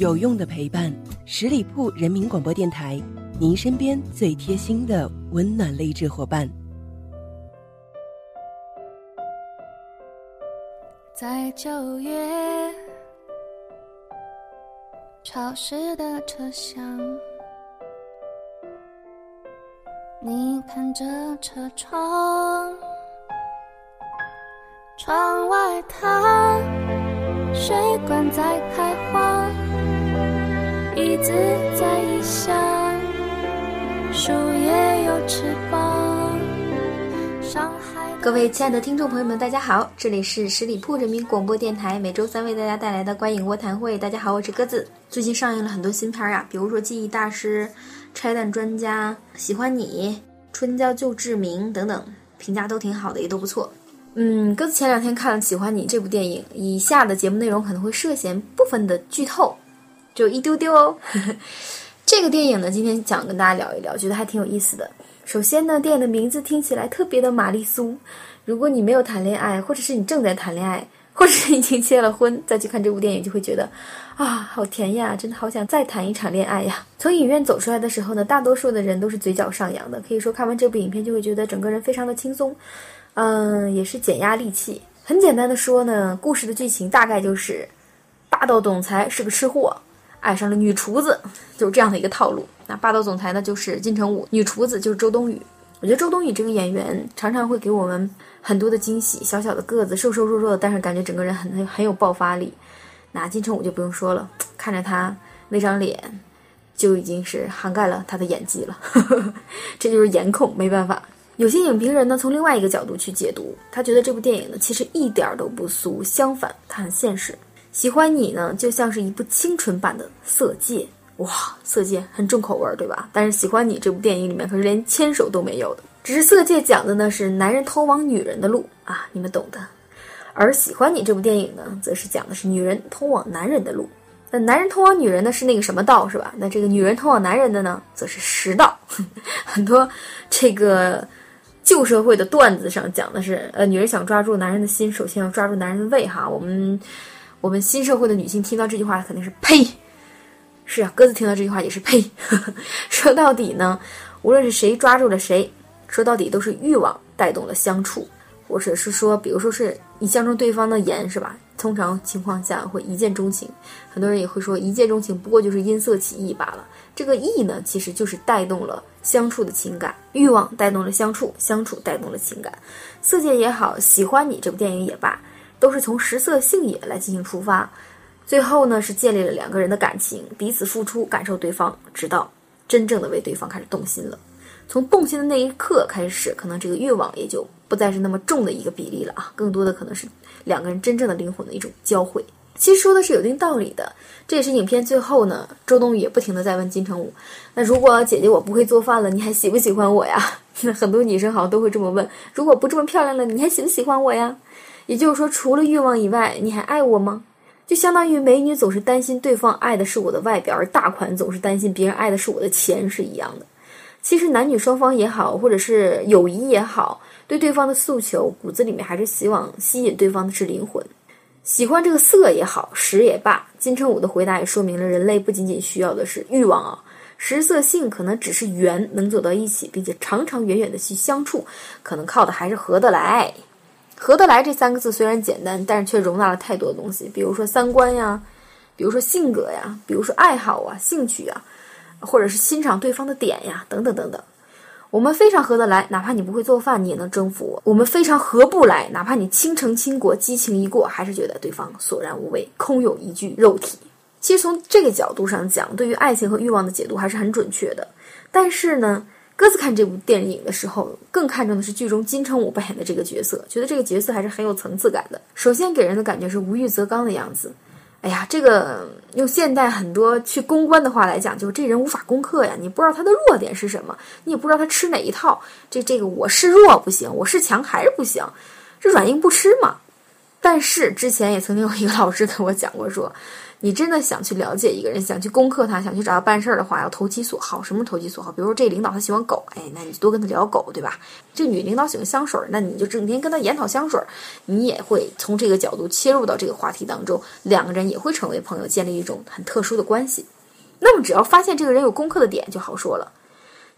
有用的陪伴，十里铺人民广播电台，您身边最贴心的温暖励志伙伴。在九月潮湿的车厢，你看着车窗，窗外它水管在开花，椅子在异乡，树叶有翅膀。上海各位亲爱的听众朋友们，大家好，这里是十里铺人民广播电台，每周三为大家带来的观影卧谈会。大家好，我是鸽子。最近上映了很多新片儿呀，比如说《记忆大师》《拆弹专家》《喜欢你》《春娇救志明》等等，评价都挺好的，也都不错。嗯，鸽子前两天看了《喜欢你》这部电影，以下的节目内容可能会涉嫌部分的剧透，只有一丢丢哦。这个电影呢，今天想跟大家聊一聊，觉得还挺有意思的。首先呢，电影的名字听起来特别的玛丽苏。如果你没有谈恋爱，或者是你正在谈恋爱，或者是已经结了婚，再去看这部电影，就会觉得啊，好甜呀！真的好想再谈一场恋爱呀。从影院走出来的时候呢，大多数的人都是嘴角上扬的，可以说看完这部影片就会觉得整个人非常的轻松，嗯，也是减压利器。很简单的说呢，故事的剧情大概就是霸道总裁是个吃货，爱上了女厨子，就是这样的一个套路。那霸道总裁呢，就是金城武；女厨子就是周冬雨。我觉得周冬雨这个演员常常会给我们很多的惊喜。小小的个子，瘦瘦弱弱的，但是感觉整个人很很有爆发力。那金城武就不用说了，看着他那张脸，就已经是涵盖了他的演技了。这就是颜控，没办法。有些影评人呢，从另外一个角度去解读，他觉得这部电影呢，其实一点都不俗，相反，它很现实。喜欢你呢，就像是一部清纯版的《色戒》。哇，色戒很重口味儿，对吧？但是喜欢你这部电影里面可是连牵手都没有的。只是色戒讲的呢是男人通往女人的路啊，你们懂的。而喜欢你这部电影呢，则是讲的是女人通往男人的路。那男人通往女人的是那个什么道是吧？那这个女人通往男人的呢，则是食道。很多这个旧社会的段子上讲的是，呃，女人想抓住男人的心，首先要抓住男人的胃哈。我们我们新社会的女性听到这句话肯定是呸。是啊，鸽子听到这句话也是呸。说到底呢，无论是谁抓住了谁，说到底都是欲望带动了相处，或者是说，比如说是你相中对方的颜，是吧？通常情况下会一见钟情，很多人也会说一见钟情不过就是因色起意罢了。这个意呢，其实就是带动了相处的情感，欲望带动了相处，相处带动了情感。色戒也好，喜欢你这部电影也罢，都是从食色性也来进行出发。最后呢，是建立了两个人的感情，彼此付出，感受对方，直到真正的为对方开始动心了。从动心的那一刻开始，可能这个欲望也就不再是那么重的一个比例了啊，更多的可能是两个人真正的灵魂的一种交汇。其实说的是有一定道理的，这也是影片最后呢，周冬雨也不停的在问金城武：“那如果姐姐我不会做饭了，你还喜不喜欢我呀？” 那很多女生好像都会这么问：“如果不这么漂亮了，你还喜不喜欢我呀？”也就是说，除了欲望以外，你还爱我吗？就相当于美女总是担心对方爱的是我的外表，而大款总是担心别人爱的是我的钱是一样的。其实男女双方也好，或者是友谊也好，对对方的诉求骨子里面还是希望吸引对方的是灵魂。喜欢这个色也好，食也罢，金城武的回答也说明了人类不仅仅需要的是欲望啊，食色性可能只是缘，能走到一起，并且长长远远的去相处，可能靠的还是合得来。合得来这三个字虽然简单，但是却容纳了太多的东西，比如说三观呀，比如说性格呀，比如说爱好啊、兴趣啊，或者是欣赏对方的点呀，等等等等。我们非常合得来，哪怕你不会做饭，你也能征服我；我们非常合不来，哪怕你倾城倾国，激情一过，还是觉得对方索然无味，空有一具肉体。其实从这个角度上讲，对于爱情和欲望的解读还是很准确的。但是呢？鸽子看这部电影的时候，更看重的是剧中金城武扮演的这个角色，觉得这个角色还是很有层次感的。首先给人的感觉是无欲则刚的样子。哎呀，这个用现代很多去公关的话来讲，就是这人无法攻克呀，你不知道他的弱点是什么，你也不知道他吃哪一套。这这个我是弱不行，我是强还是不行，这软硬不吃嘛。但是之前也曾经有一个老师跟我讲过，说你真的想去了解一个人，想去攻克他，想去找他办事儿的话，要投其所好。什么投其所好？比如说这领导他喜欢狗，哎，那你多跟他聊狗，对吧？这女领导喜欢香水，那你就整天跟他研讨香水，你也会从这个角度切入到这个话题当中，两个人也会成为朋友，建立一种很特殊的关系。那么只要发现这个人有攻克的点就好说了。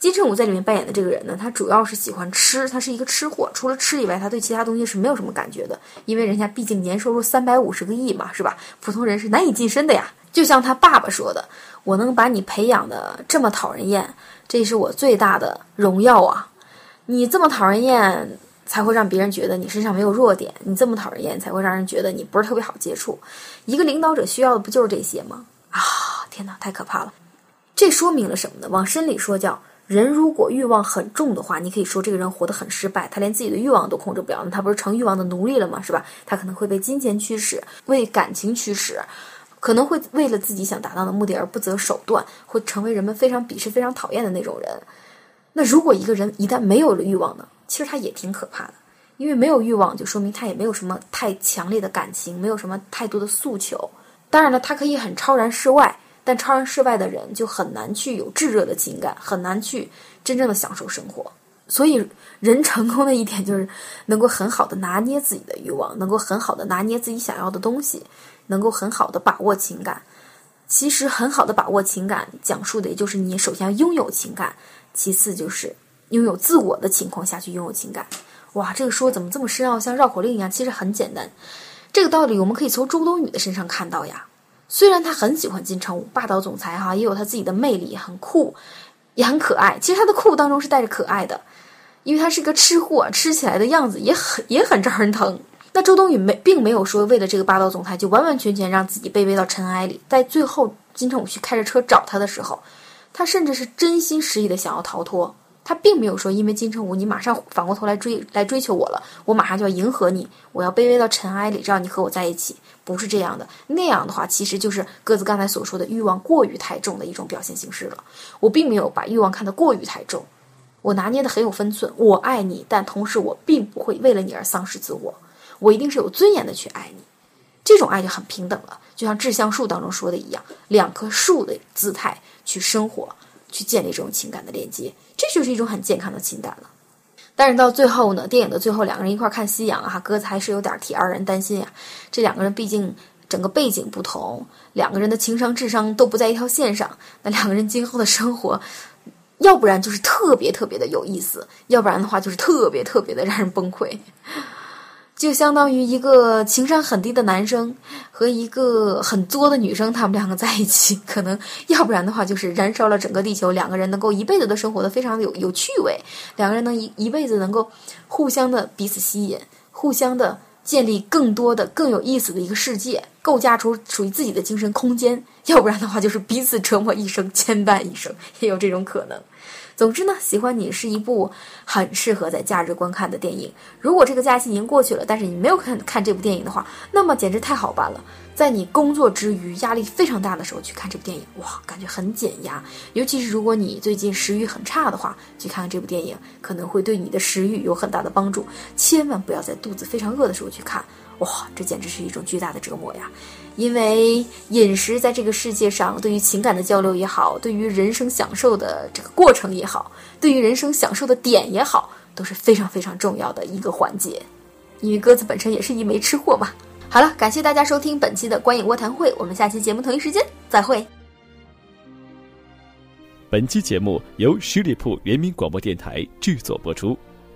金城武在里面扮演的这个人呢，他主要是喜欢吃，他是一个吃货。除了吃以外，他对其他东西是没有什么感觉的，因为人家毕竟年收入三百五十个亿嘛，是吧？普通人是难以近身的呀。就像他爸爸说的：“我能把你培养的这么讨人厌，这是我最大的荣耀啊！你这么讨人厌，才会让别人觉得你身上没有弱点；你这么讨人厌，才会让人觉得你不是特别好接触。一个领导者需要的不就是这些吗？啊，天哪，太可怕了！这说明了什么呢？往深里说叫。”人如果欲望很重的话，你可以说这个人活得很失败，他连自己的欲望都控制不了，那他不是成欲望的奴隶了吗？是吧？他可能会被金钱驱使，为感情驱使，可能会为了自己想达到的目的而不择手段，会成为人们非常鄙视、非常讨厌的那种人。那如果一个人一旦没有了欲望呢？其实他也挺可怕的，因为没有欲望就说明他也没有什么太强烈的感情，没有什么太多的诉求。当然了，他可以很超然世外。但超然世外的人就很难去有炙热的情感，很难去真正的享受生活。所以，人成功的一点就是能够很好的拿捏自己的欲望，能够很好的拿捏自己想要的东西，能够很好的把握情感。其实，很好的把握情感，讲述的也就是你首先要拥有情感，其次就是拥有自我的情况下去拥有情感。哇，这个说怎么这么深奥，像绕口令一样？其实很简单。这个道理我们可以从周冬雨的身上看到呀。虽然他很喜欢金城武，霸道总裁哈，也有他自己的魅力，很酷，也很可爱。其实他的酷当中是带着可爱的，因为他是个吃货，吃起来的样子也很也很招人疼。那周冬雨没并没有说为了这个霸道总裁就完完全全让自己卑微到尘埃里。在最后金城武去开着车找他的时候，他甚至是真心实意的想要逃脱。他并没有说因为金城武你马上反过头来追来追求我了，我马上就要迎合你，我要卑微到尘埃里，让你和我在一起。不是这样的，那样的话，其实就是鸽子刚才所说的欲望过于太重的一种表现形式了。我并没有把欲望看得过于太重，我拿捏的很有分寸。我爱你，但同时我并不会为了你而丧失自我，我一定是有尊严的去爱你。这种爱就很平等了，就像致橡树当中说的一样，两棵树的姿态去生活，去建立这种情感的连接，这就是一种很健康的情感了。但是到最后呢，电影的最后，两个人一块看夕阳啊，鸽子还是有点替二人担心呀。这两个人毕竟整个背景不同，两个人的情商、智商都不在一条线上，那两个人今后的生活，要不然就是特别特别的有意思，要不然的话就是特别特别的让人崩溃。就相当于一个情商很低的男生和一个很作的女生，他们两个在一起，可能要不然的话就是燃烧了整个地球。两个人能够一辈子都生活的非常的有有趣味，两个人能一一辈子能够互相的彼此吸引，互相的建立更多的更有意思的一个世界，构架出属于自己的精神空间。要不然的话就是彼此折磨一生，牵绊一生，也有这种可能。总之呢，喜欢你是一部很适合在假日观看的电影。如果这个假期已经过去了，但是你没有看看这部电影的话，那么简直太好办了。在你工作之余压力非常大的时候去看这部电影，哇，感觉很减压。尤其是如果你最近食欲很差的话，去看看这部电影，可能会对你的食欲有很大的帮助。千万不要在肚子非常饿的时候去看，哇，这简直是一种巨大的折磨呀。因为饮食在这个世界上，对于情感的交流也好，对于人生享受的这个过程也好，对于人生享受的点也好，都是非常非常重要的一个环节。因为鸽子本身也是一枚吃货嘛。好了，感谢大家收听本期的观影卧谈会，我们下期节目同一时间再会。本期节目由十里铺人民广播电台制作播出。